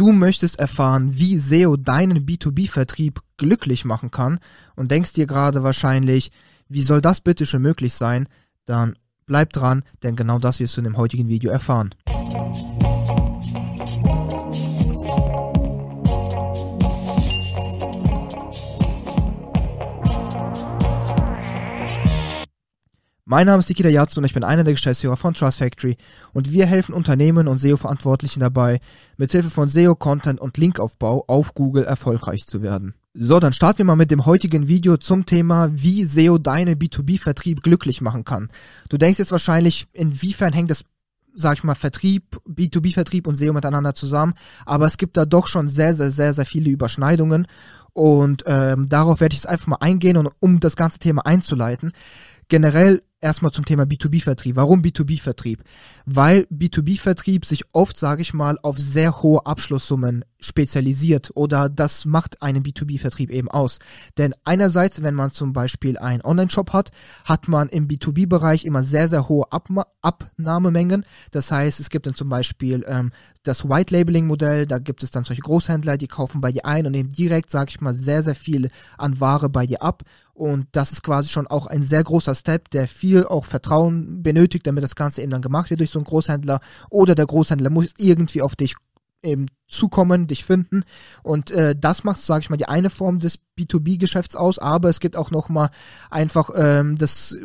Du möchtest erfahren, wie SEO deinen B2B-Vertrieb glücklich machen kann und denkst dir gerade wahrscheinlich, wie soll das bitte schon möglich sein? Dann bleib dran, denn genau das wirst du in dem heutigen Video erfahren. Mein Name ist Nikita Yatsu und ich bin einer der Geschäftsführer von Trust Factory und wir helfen Unternehmen und SEO-Verantwortlichen dabei, mithilfe von SEO-Content und Linkaufbau auf Google erfolgreich zu werden. So, dann starten wir mal mit dem heutigen Video zum Thema, wie SEO deine B2B-Vertrieb glücklich machen kann. Du denkst jetzt wahrscheinlich, inwiefern hängt das sag ich mal, Vertrieb, B2B-Vertrieb und SEO miteinander zusammen, aber es gibt da doch schon sehr, sehr, sehr, sehr viele Überschneidungen und ähm, darauf werde ich jetzt einfach mal eingehen und um das ganze Thema einzuleiten. Generell erstmal zum Thema B2B-Vertrieb. Warum B2B-Vertrieb? Weil B2B-Vertrieb sich oft, sage ich mal, auf sehr hohe Abschlusssummen spezialisiert oder das macht einen B2B-Vertrieb eben aus. Denn einerseits, wenn man zum Beispiel einen Online-Shop hat, hat man im B2B-Bereich immer sehr, sehr hohe Ab Abnahmemengen. Das heißt, es gibt dann zum Beispiel ähm, das White-Labeling-Modell, da gibt es dann solche Großhändler, die kaufen bei dir ein und nehmen direkt, sage ich mal, sehr, sehr viel an Ware bei dir ab. Und das ist quasi schon auch ein sehr großer Step, der viel auch Vertrauen benötigt, damit das Ganze eben dann gemacht wird durch so einen Großhändler. Oder der Großhändler muss irgendwie auf dich eben zukommen, dich finden. Und äh, das macht, sage ich mal, die eine Form des B2B-Geschäfts aus, aber es gibt auch noch mal einfach ähm, das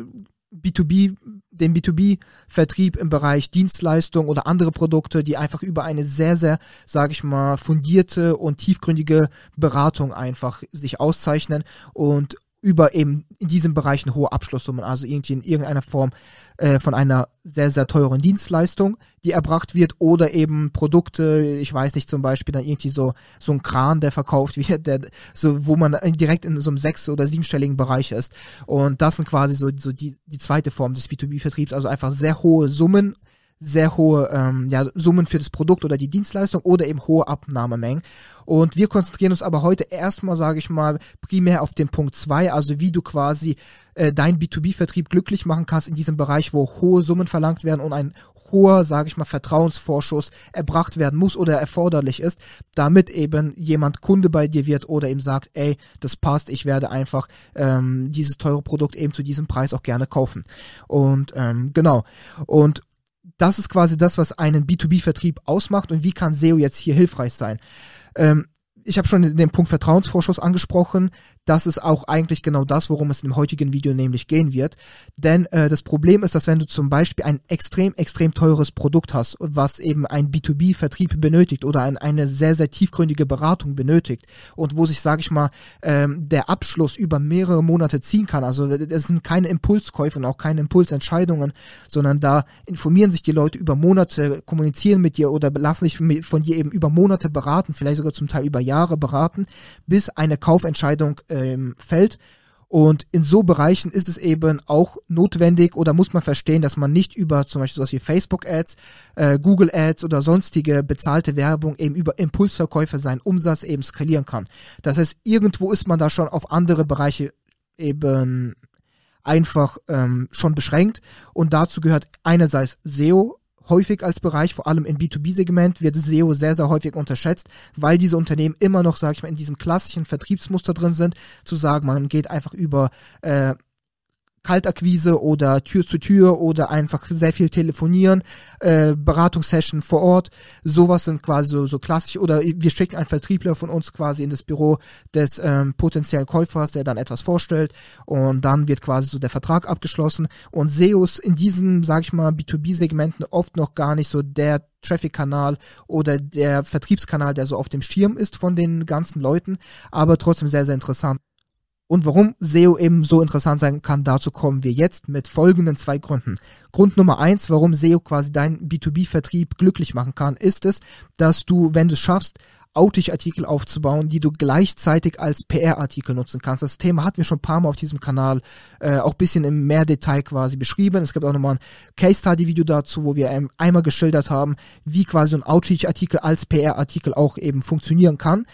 B2B, den B2B-Vertrieb im Bereich Dienstleistung oder andere Produkte, die einfach über eine sehr, sehr, sage ich mal, fundierte und tiefgründige Beratung einfach sich auszeichnen und über eben in diesem Bereich eine hohe Abschlusssummen, also irgendwie in irgendeiner Form äh, von einer sehr, sehr teuren Dienstleistung, die erbracht wird, oder eben Produkte, ich weiß nicht, zum Beispiel dann irgendwie so, so ein Kran, der verkauft wird, der, so, wo man direkt in so einem sechs- oder siebenstelligen Bereich ist. Und das sind quasi so, so die, die zweite Form des B2B-Vertriebs, also einfach sehr hohe Summen sehr hohe ähm, ja, Summen für das Produkt oder die Dienstleistung oder eben hohe Abnahmemengen. Und wir konzentrieren uns aber heute erstmal, sage ich mal, primär auf den Punkt zwei, also wie du quasi äh, deinen B2B-Vertrieb glücklich machen kannst in diesem Bereich, wo hohe Summen verlangt werden und ein hoher, sage ich mal, Vertrauensvorschuss erbracht werden muss oder erforderlich ist, damit eben jemand Kunde bei dir wird oder eben sagt, ey, das passt, ich werde einfach ähm, dieses teure Produkt eben zu diesem Preis auch gerne kaufen. Und ähm, genau. Und das ist quasi das, was einen B2B-Vertrieb ausmacht und wie kann SEO jetzt hier hilfreich sein. Ähm, ich habe schon den Punkt Vertrauensvorschuss angesprochen das ist auch eigentlich genau das, worum es im heutigen Video nämlich gehen wird. Denn äh, das Problem ist, dass wenn du zum Beispiel ein extrem, extrem teures Produkt hast, was eben ein B2B-Vertrieb benötigt oder ein, eine sehr, sehr tiefgründige Beratung benötigt und wo sich, sage ich mal, ähm, der Abschluss über mehrere Monate ziehen kann. Also das sind keine Impulskäufe und auch keine Impulsentscheidungen, sondern da informieren sich die Leute über Monate, kommunizieren mit dir oder lassen sich von dir eben über Monate beraten, vielleicht sogar zum Teil über Jahre beraten, bis eine Kaufentscheidung äh, ähm, fällt. Und in so Bereichen ist es eben auch notwendig oder muss man verstehen, dass man nicht über zum Beispiel sowas wie Facebook-Ads, äh, Google-Ads oder sonstige bezahlte Werbung eben über Impulsverkäufe seinen Umsatz eben skalieren kann. Das heißt, irgendwo ist man da schon auf andere Bereiche eben einfach ähm, schon beschränkt und dazu gehört einerseits SEO, häufig als Bereich, vor allem im B2B-Segment, wird SEO sehr, sehr häufig unterschätzt, weil diese Unternehmen immer noch, sage ich mal, in diesem klassischen Vertriebsmuster drin sind, zu sagen, man geht einfach über äh, Kaltakquise oder Tür zu Tür oder einfach sehr viel telefonieren, äh, Beratungssession vor Ort. Sowas sind quasi so, so klassisch. Oder wir schicken einen Vertriebler von uns quasi in das Büro des ähm, potenziellen Käufers, der dann etwas vorstellt und dann wird quasi so der Vertrag abgeschlossen. Und SEOs in diesem, sag ich mal, B2B-Segmenten oft noch gar nicht so der Traffic-Kanal oder der Vertriebskanal, der so auf dem Schirm ist von den ganzen Leuten, aber trotzdem sehr, sehr interessant. Und warum SEO eben so interessant sein kann, dazu kommen wir jetzt mit folgenden zwei Gründen. Grund Nummer eins, warum SEO quasi deinen B2B-Vertrieb glücklich machen kann, ist es, dass du, wenn du es schaffst, Outage-Artikel aufzubauen, die du gleichzeitig als PR-Artikel nutzen kannst. Das Thema hatten wir schon ein paar Mal auf diesem Kanal äh, auch bisschen im mehr Detail quasi beschrieben. Es gibt auch nochmal ein Case-Study-Video dazu, wo wir einmal geschildert haben, wie quasi ein Outreach-Artikel als PR-Artikel auch eben funktionieren kann.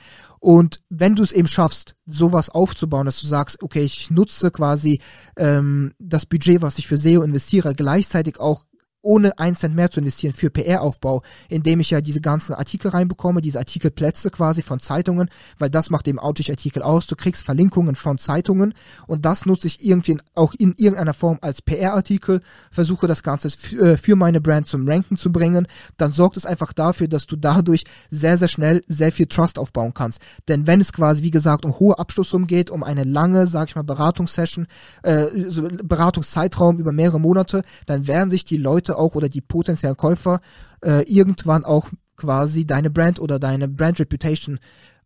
Und wenn du es eben schaffst, sowas aufzubauen, dass du sagst, okay, ich nutze quasi ähm, das Budget, was ich für SEO investiere, gleichzeitig auch ohne einen Cent mehr zu investieren für PR-Aufbau, indem ich ja diese ganzen Artikel reinbekomme, diese Artikelplätze quasi von Zeitungen, weil das macht eben Outreach-Artikel aus. Du kriegst Verlinkungen von Zeitungen und das nutze ich irgendwie auch in irgendeiner Form als PR-Artikel, versuche das Ganze für, äh, für meine Brand zum Ranken zu bringen. Dann sorgt es einfach dafür, dass du dadurch sehr, sehr schnell sehr viel Trust aufbauen kannst. Denn wenn es quasi, wie gesagt, um hohe Abschlusssummen geht, um eine lange, sag ich mal, Beratungssession, äh, Beratungszeitraum über mehrere Monate, dann werden sich die Leute Leute auch oder die potenziellen Käufer äh, irgendwann auch quasi deine Brand oder deine Brand Reputation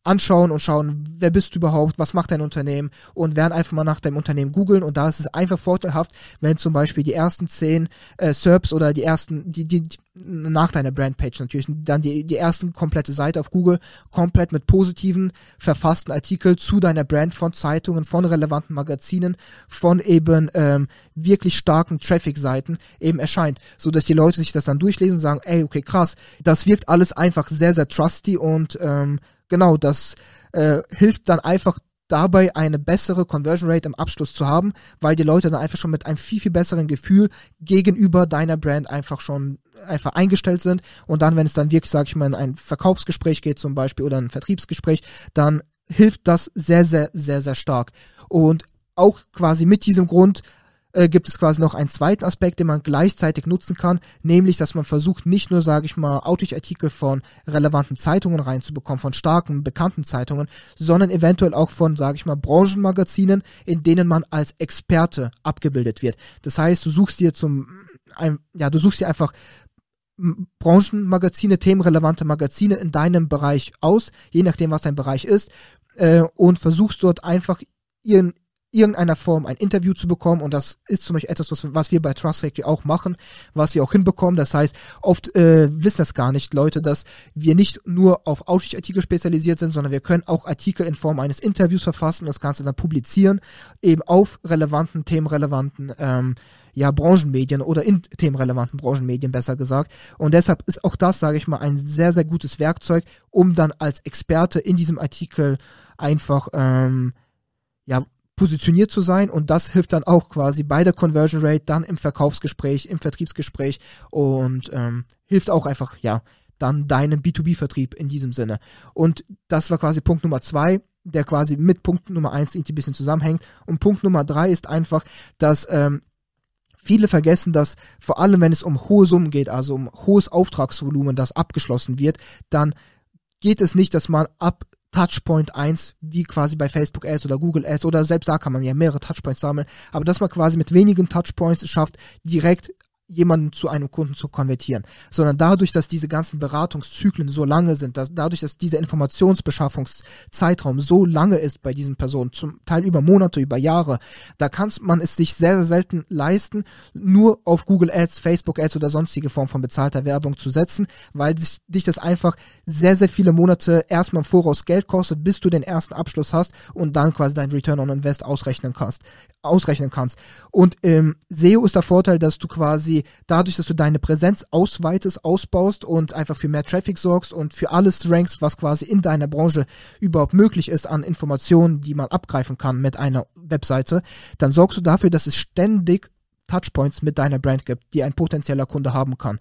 anschauen und schauen, wer bist du überhaupt, was macht dein Unternehmen und werden einfach mal nach deinem Unternehmen googeln und da ist es einfach vorteilhaft, wenn zum Beispiel die ersten zehn äh, SERPs oder die ersten, die, die, die nach deiner Brandpage natürlich, dann die, die ersten komplette Seite auf Google komplett mit positiven, verfassten Artikel zu deiner Brand von Zeitungen, von relevanten Magazinen, von eben ähm, wirklich starken Traffic-Seiten eben erscheint, so dass die Leute sich das dann durchlesen und sagen, ey, okay, krass, das wirkt alles einfach sehr, sehr trusty und ähm, genau, das äh, hilft dann einfach dabei eine bessere Conversion Rate im Abschluss zu haben, weil die Leute dann einfach schon mit einem viel, viel besseren Gefühl gegenüber deiner Brand einfach schon einfach eingestellt sind und dann, wenn es dann wirklich, sag ich mal, in ein Verkaufsgespräch geht zum Beispiel oder ein Vertriebsgespräch, dann hilft das sehr, sehr, sehr, sehr stark. Und auch quasi mit diesem Grund äh, gibt es quasi noch einen zweiten Aspekt, den man gleichzeitig nutzen kann, nämlich, dass man versucht, nicht nur, sage ich mal, Outreach-Artikel von relevanten Zeitungen reinzubekommen, von starken, bekannten Zeitungen, sondern eventuell auch von, sage ich mal, Branchenmagazinen, in denen man als Experte abgebildet wird. Das heißt, du suchst dir zum, ein, ja, du suchst dir einfach Branchenmagazine, themenrelevante Magazine in deinem Bereich aus, je nachdem, was dein Bereich ist, äh, und versuchst dort einfach ihren irgendeiner Form ein Interview zu bekommen und das ist zum Beispiel etwas, was, was wir bei Trust Factory auch machen, was wir auch hinbekommen. Das heißt, oft äh, wissen das gar nicht Leute, dass wir nicht nur auf Outreach-Artikel spezialisiert sind, sondern wir können auch Artikel in Form eines Interviews verfassen, das Ganze dann publizieren, eben auf relevanten, themenrelevanten ähm, ja, Branchenmedien oder in themenrelevanten Branchenmedien besser gesagt. Und deshalb ist auch das, sage ich mal, ein sehr, sehr gutes Werkzeug, um dann als Experte in diesem Artikel einfach ähm, ja, positioniert zu sein und das hilft dann auch quasi bei der Conversion Rate, dann im Verkaufsgespräch, im Vertriebsgespräch und ähm, hilft auch einfach, ja, dann deinem B2B-Vertrieb in diesem Sinne. Und das war quasi Punkt Nummer zwei, der quasi mit Punkt Nummer eins irgendwie ein bisschen zusammenhängt. Und Punkt Nummer drei ist einfach, dass ähm, viele vergessen, dass vor allem, wenn es um hohe Summen geht, also um hohes Auftragsvolumen, das abgeschlossen wird, dann geht es nicht, dass man ab Touchpoint 1, wie quasi bei Facebook Ads oder Google Ads oder selbst da kann man ja mehrere Touchpoints sammeln, aber dass man quasi mit wenigen Touchpoints schafft, direkt jemanden zu einem Kunden zu konvertieren, sondern dadurch, dass diese ganzen Beratungszyklen so lange sind, dass dadurch, dass dieser Informationsbeschaffungszeitraum so lange ist bei diesen Personen, zum Teil über Monate, über Jahre, da kann man es sich sehr, sehr selten leisten, nur auf Google Ads, Facebook Ads oder sonstige Form von bezahlter Werbung zu setzen, weil dich, das einfach sehr, sehr viele Monate erstmal im Voraus Geld kostet, bis du den ersten Abschluss hast und dann quasi dein Return on Invest ausrechnen kannst, ausrechnen kannst. Und ähm, SEO ist der Vorteil, dass du quasi dadurch, dass du deine Präsenz ausweitest, ausbaust und einfach für mehr Traffic sorgst und für alles rankst, was quasi in deiner Branche überhaupt möglich ist an Informationen, die man abgreifen kann mit einer Webseite, dann sorgst du dafür, dass es ständig Touchpoints mit deiner Brand gibt, die ein potenzieller Kunde haben kann.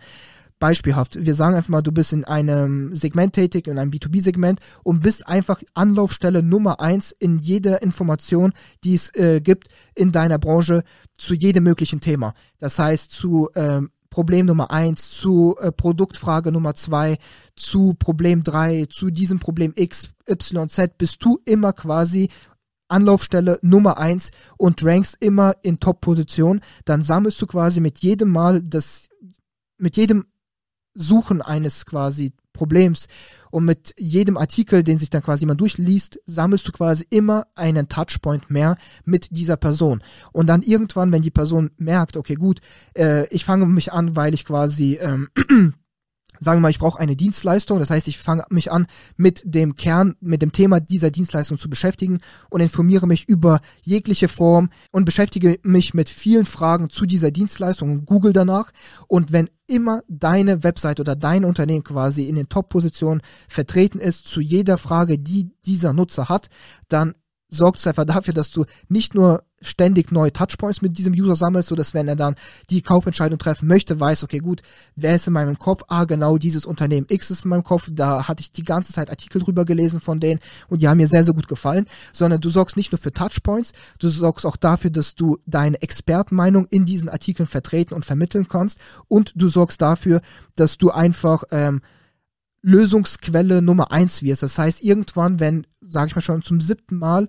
Beispielhaft, wir sagen einfach mal, du bist in einem Segment tätig, in einem B2B-Segment und bist einfach Anlaufstelle Nummer eins in jeder Information, die es äh, gibt in deiner Branche zu jedem möglichen Thema. Das heißt, zu ähm, Problem Nummer eins, zu äh, Produktfrage Nummer zwei, zu Problem drei, zu diesem Problem X, Y, Z, bist du immer quasi Anlaufstelle Nummer eins und rankst immer in Top-Position, dann sammelst du quasi mit jedem Mal das, mit jedem Suchen eines quasi Problems und mit jedem Artikel, den sich dann quasi jemand durchliest, sammelst du quasi immer einen Touchpoint mehr mit dieser Person. Und dann irgendwann, wenn die Person merkt, okay, gut, äh, ich fange mich an, weil ich quasi ähm, sagen wir mal, ich brauche eine Dienstleistung, das heißt, ich fange mich an, mit dem Kern, mit dem Thema dieser Dienstleistung zu beschäftigen und informiere mich über jegliche Form und beschäftige mich mit vielen Fragen zu dieser Dienstleistung und google danach. Und wenn immer deine Website oder dein Unternehmen quasi in den Top-Positionen vertreten ist zu jeder Frage, die dieser Nutzer hat, dann sorgt es einfach dafür, dass du nicht nur ständig neue Touchpoints mit diesem User sammelst, so dass wenn er dann die Kaufentscheidung treffen möchte, weiß, okay, gut, wer ist in meinem Kopf? Ah, genau, dieses Unternehmen X ist in meinem Kopf, da hatte ich die ganze Zeit Artikel drüber gelesen von denen und die haben mir sehr, sehr gut gefallen, sondern du sorgst nicht nur für Touchpoints, du sorgst auch dafür, dass du deine Expertenmeinung in diesen Artikeln vertreten und vermitteln kannst. Und du sorgst dafür, dass du einfach ähm, Lösungsquelle Nummer eins wirst. Das heißt, irgendwann, wenn, sage ich mal schon zum siebten Mal,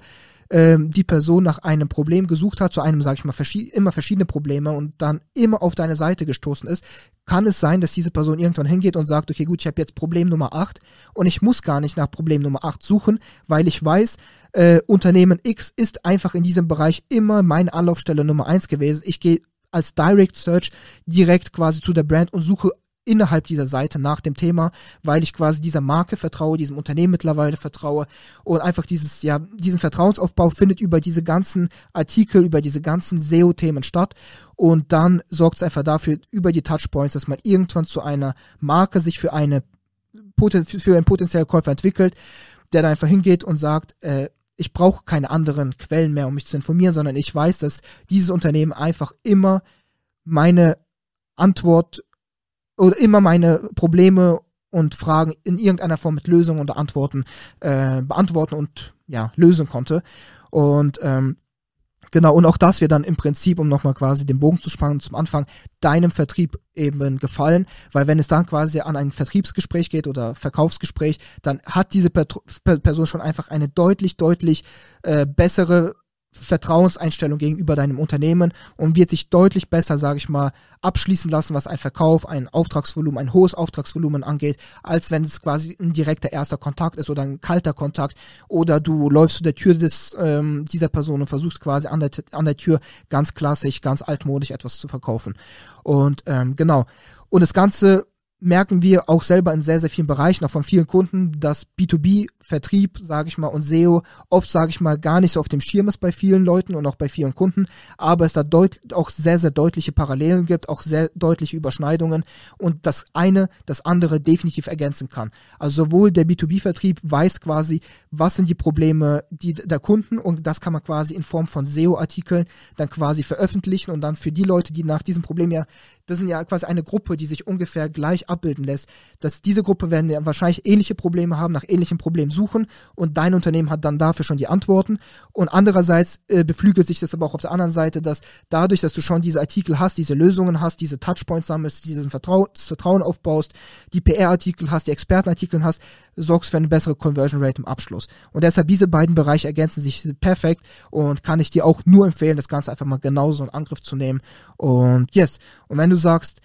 ähm, die Person nach einem Problem gesucht hat, zu einem, sage ich mal, verschi immer verschiedene Probleme und dann immer auf deine Seite gestoßen ist, kann es sein, dass diese Person irgendwann hingeht und sagt, okay, gut, ich habe jetzt Problem Nummer 8 und ich muss gar nicht nach Problem Nummer 8 suchen, weil ich weiß, äh, Unternehmen X ist einfach in diesem Bereich immer meine Anlaufstelle Nummer 1 gewesen. Ich gehe als Direct Search direkt quasi zu der Brand und suche innerhalb dieser Seite nach dem Thema, weil ich quasi dieser Marke vertraue, diesem Unternehmen mittlerweile vertraue und einfach dieses, ja, diesen Vertrauensaufbau findet über diese ganzen Artikel, über diese ganzen SEO-Themen statt und dann sorgt es einfach dafür, über die Touchpoints, dass man irgendwann zu einer Marke sich für eine für einen potenziellen Käufer entwickelt, der dann einfach hingeht und sagt, äh, ich brauche keine anderen Quellen mehr, um mich zu informieren, sondern ich weiß, dass dieses Unternehmen einfach immer meine Antwort oder immer meine Probleme und Fragen in irgendeiner Form mit Lösungen und Antworten äh, beantworten und ja, lösen konnte. Und ähm, genau, und auch das wird dann im Prinzip, um nochmal quasi den Bogen zu spannen zum Anfang, deinem Vertrieb eben gefallen, weil wenn es dann quasi an ein Vertriebsgespräch geht oder Verkaufsgespräch, dann hat diese Person schon einfach eine deutlich, deutlich äh, bessere Vertrauenseinstellung gegenüber deinem Unternehmen und wird sich deutlich besser, sage ich mal, abschließen lassen, was ein Verkauf, ein Auftragsvolumen, ein hohes Auftragsvolumen angeht, als wenn es quasi ein direkter erster Kontakt ist oder ein kalter Kontakt oder du läufst zu der Tür des ähm, dieser Person und versuchst quasi an der, an der Tür ganz klassisch, ganz altmodisch etwas zu verkaufen. Und ähm, genau. Und das Ganze merken wir auch selber in sehr, sehr vielen Bereichen, auch von vielen Kunden, dass B2B-Vertrieb, sage ich mal, und SEO oft, sage ich mal, gar nicht so auf dem Schirm ist bei vielen Leuten und auch bei vielen Kunden, aber es da auch sehr, sehr deutliche Parallelen gibt, auch sehr deutliche Überschneidungen und das eine das andere definitiv ergänzen kann. Also sowohl der B2B-Vertrieb weiß quasi, was sind die Probleme die, der Kunden und das kann man quasi in Form von SEO-Artikeln dann quasi veröffentlichen und dann für die Leute, die nach diesem Problem ja, das sind ja quasi eine Gruppe, die sich ungefähr gleich abbilden lässt, dass diese Gruppe werden ja wahrscheinlich ähnliche Probleme haben, nach ähnlichen Problemen suchen und dein Unternehmen hat dann dafür schon die Antworten. Und andererseits äh, beflügelt sich das aber auch auf der anderen Seite, dass dadurch, dass du schon diese Artikel hast, diese Lösungen hast, diese Touchpoints sammelst, dieses Vertrau Vertrauen aufbaust, die PR-Artikel hast, die Expertenartikel hast, sorgst für eine bessere Conversion Rate im Abschluss. Und deshalb diese beiden Bereiche ergänzen sich perfekt und kann ich dir auch nur empfehlen, das Ganze einfach mal genauso in Angriff zu nehmen. Und yes. Und wenn du sagst,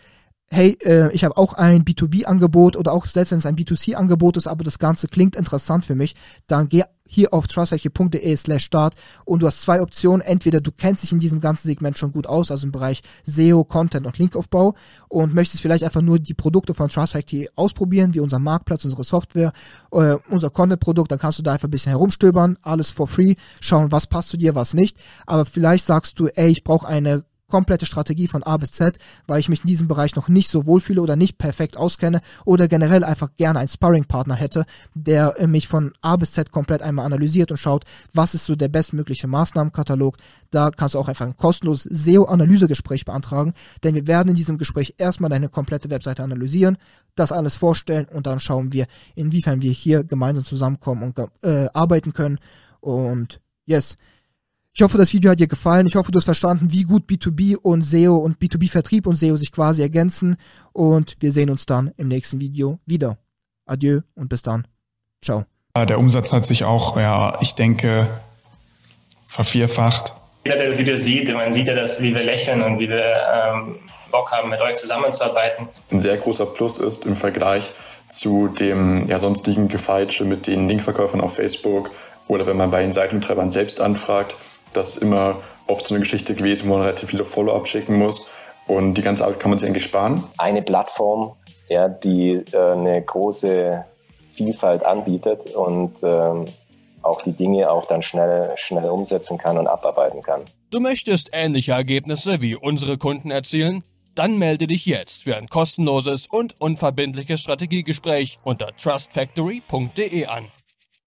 hey, äh, ich habe auch ein B2B-Angebot oder auch selbst wenn es ein B2C-Angebot ist, aber das Ganze klingt interessant für mich, dann geh hier auf trusthacky.de slash start und du hast zwei Optionen. Entweder du kennst dich in diesem ganzen Segment schon gut aus, also im Bereich SEO, Content und Linkaufbau und möchtest vielleicht einfach nur die Produkte von Trusthacky ausprobieren, wie unser Marktplatz, unsere Software, äh, unser Content-Produkt, dann kannst du da einfach ein bisschen herumstöbern, alles for free, schauen, was passt zu dir, was nicht. Aber vielleicht sagst du, ey, ich brauche eine komplette Strategie von A bis Z, weil ich mich in diesem Bereich noch nicht so wohlfühle oder nicht perfekt auskenne oder generell einfach gerne einen Sparring-Partner hätte, der mich von A bis Z komplett einmal analysiert und schaut, was ist so der bestmögliche Maßnahmenkatalog. Da kannst du auch einfach ein kostenloses SEO-Analysegespräch beantragen, denn wir werden in diesem Gespräch erstmal deine komplette Webseite analysieren, das alles vorstellen und dann schauen wir, inwiefern wir hier gemeinsam zusammenkommen und äh, arbeiten können. Und yes, ich hoffe, das Video hat dir gefallen. Ich hoffe, du hast verstanden, wie gut B2B und SEO und B2B-Vertrieb und SEO sich quasi ergänzen. Und wir sehen uns dann im nächsten Video wieder. Adieu und bis dann. Ciao. Der Umsatz hat sich auch, ja, ich denke, vervierfacht. Jeder, der das Video sieht, man sieht ja, dass, wie wir lächeln und wie wir ähm, Bock haben, mit euch zusammenzuarbeiten. Ein sehr großer Plus ist im Vergleich zu dem ja, sonstigen Gefeitsche mit den Linkverkäufern auf Facebook oder wenn man bei den Seitenbetreibern selbst anfragt, das ist immer oft so eine Geschichte gewesen, wo man relativ viele Follow-up schicken muss. Und die ganze Arbeit kann man sich eigentlich sparen. Eine Plattform, ja, die äh, eine große Vielfalt anbietet und ähm, auch die Dinge auch dann schnell, schnell umsetzen kann und abarbeiten kann. Du möchtest ähnliche Ergebnisse wie unsere Kunden erzielen? Dann melde dich jetzt für ein kostenloses und unverbindliches Strategiegespräch unter trustfactory.de an.